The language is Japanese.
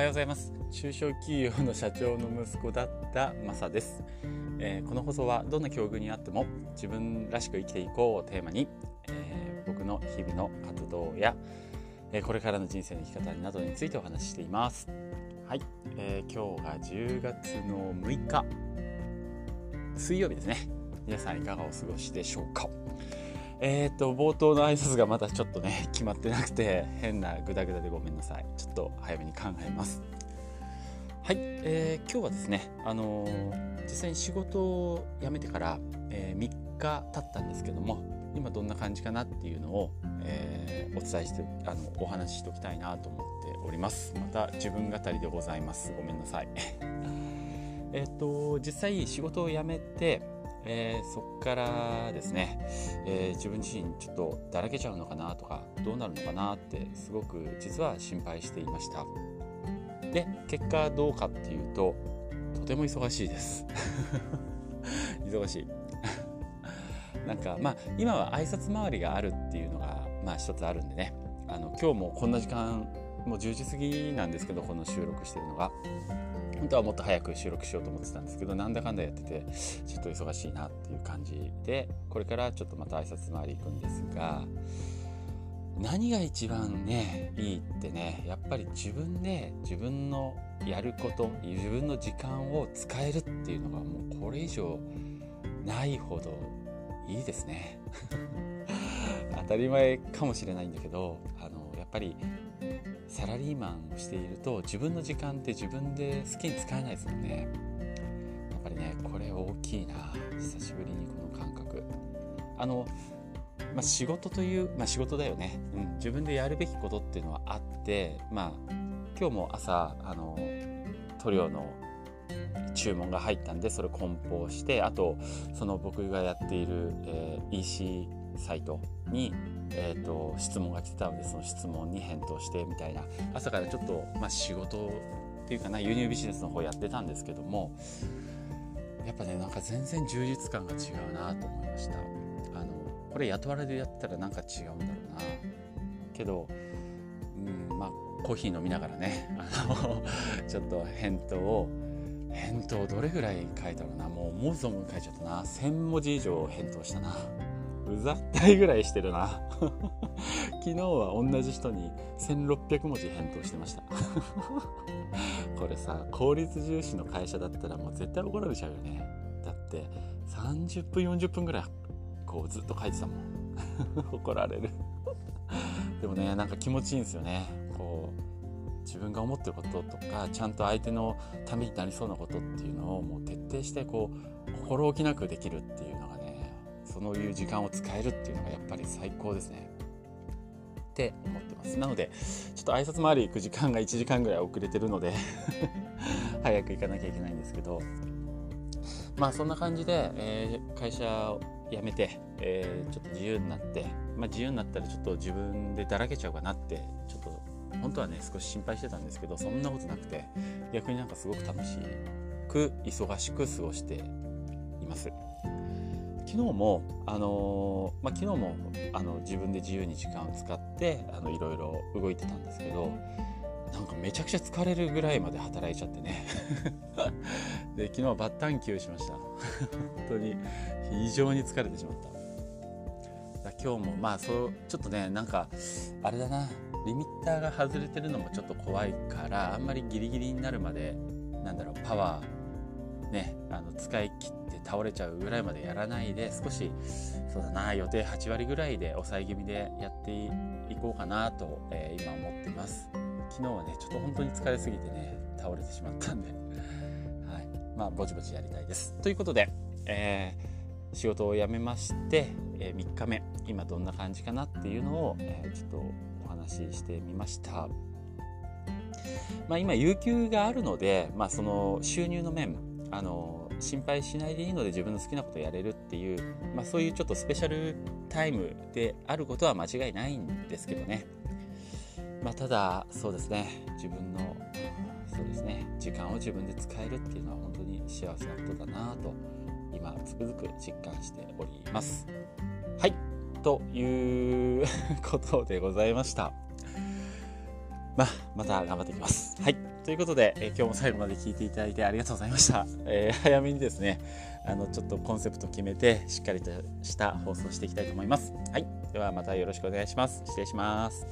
はようございます。中小企業の社長の息子だったマサです、えー、この放送はどんな境遇にあっても自分らしく生きていこうをテーマに、えー、僕の日々の活動や、えー、これからの人生の生き方などについてお話ししています。はい、えー、今日が10月の6日。水曜日ですね。皆さんいかがお過ごしでしょうか？えっ、ー、と、冒頭の挨拶がまだちょっとね、決まってなくて、変なグダグダでごめんなさい。ちょっと早めに考えます。はい、えー、今日はですね、あのー、実際に仕事を辞めてから、えー、3日経ったんですけども、今どんな感じかなっていうのを、えー、お伝えしてあのお話ししておきたいなと思っておりますまた自分語りでございますごめんなさい えっと実際仕事を辞めてえー、そこからですね、えー、自分自身ちょっとだらけちゃうのかなとかどうなるのかなってすごく実は心配していました。で結果どうかっていうととても忙しいです。忙しい。なんかまあ今は挨拶回りがあるっていうのがまあ一つあるんでね。あの今日もこんな時間もう10時過ぎなんですけどこの収録してるのが。本当はもっと早く収録しようと思ってたんですけどなんだかんだやっててちょっと忙しいなっていう感じでこれからちょっとまた挨拶回り行くんですが何が一番ねいいってねやっぱり自分で自分のやること自分の時間を使えるっていうのがもうこれ以上ないほどいいですね。当たり前かもしれないんだけどあのやっぱりサラリーマンをしていると自分の時間って自分で好きに使えないですもんね。やっぱりねこれ大きいな。久しぶりにこの感覚。あの、まあ、仕事という、まあ、仕事だよね、うん、自分でやるべきことっていうのはあってまあ今日も朝あの塗料の注文が入ったんでそれ梱包してあとその僕がやっている、えー、EC サイトにえーと、質問が来てたのでその質問に返答してみたいな。朝からちょっと、まあ、仕事っていうかな輸入ビジネスの方やってたんですけどもやっぱねなんか全然充実感が違うなと思いました。あのこれ雇われでやったらなんか違うんだろうな。けど、うん、まあコーヒー飲みながらねあのちょっと返答を返答どれぐらい書いたろうな。もう思う存分書いちゃったな。1000文字以上返答したな。うざったいぐらいしてるな。昨日は同じ人に1600文字返答してました。これさ効率重視の会社だったらもう絶対怒られちゃうよね。だって30分40分ぐらいこうずっと書いてたもん。怒られる。でもねなんか気持ちいいんですよね。こう自分が思ってることとかちゃんと相手のためになりそうなことっていうのをもう徹底してこう心置きなくできるっていうそういう時間を使えるっていうのがやっぱり最高ですね。って思ってます。なので、ちょっと挨拶回り行く時間が1時間ぐらい遅れてるので 早く行かなきゃいけないんですけど、まあそんな感じで、えー、会社を辞めて、えー、ちょっと自由になって、まあ自由になったらちょっと自分でだらけちゃうかなって、ちょっと本当はね、少し心配してたんですけど、そんなことなくて、逆になんかすごく楽しく、忙しく過ごしています。昨日も、あの、まあ、昨日もあの自分で自由に時間を使ってあのいろいろ動いてたんですけどなんかめちゃくちゃ疲れるぐらいまで働いちゃってね。で昨日はバッタン球しました。本当に非常に疲れてしまった。今日もまあそうちょっとねなんかあれだな。リミッターが外れてるのもちょっと怖いからあんまりギリギリになるまでなんだろうパワーねあの使い切って倒れちゃうぐらいまでやらないで少しそうだな予定8割ぐらいで抑え気味でやっていこうかなと、えー、今思ってます。昨日はねちょっと本当に疲れすぎてね倒れてしまったんで、はい、まあぼちぼちやりたいです。ということで、えー、仕事を辞めまして、え、3日目。今どんな感じかなっていうのを、え、ちょっとお話ししてみました。まあ、今有給があるので、まあ、その収入の面あの心配しないでいいので自分の好きなことやれるっていう、まあ、そういうちょっとスペシャルタイムであることは間違いないんですけどね、まあ、ただそうですね。自分のそうですね。時間を自分で使えるっていうのは本当に幸せなことだなと今つくづく実感しております。はい。ということでございました。まあ、また頑張っていきます。はい。ということで、えー、今日も最後まで聞いていただいてありがとうございました。えー、早めにですね、あの、ちょっとコンセプト決めて、しっかりとした放送していきたいと思います。はい。ではまたよろしくお願いします。失礼します。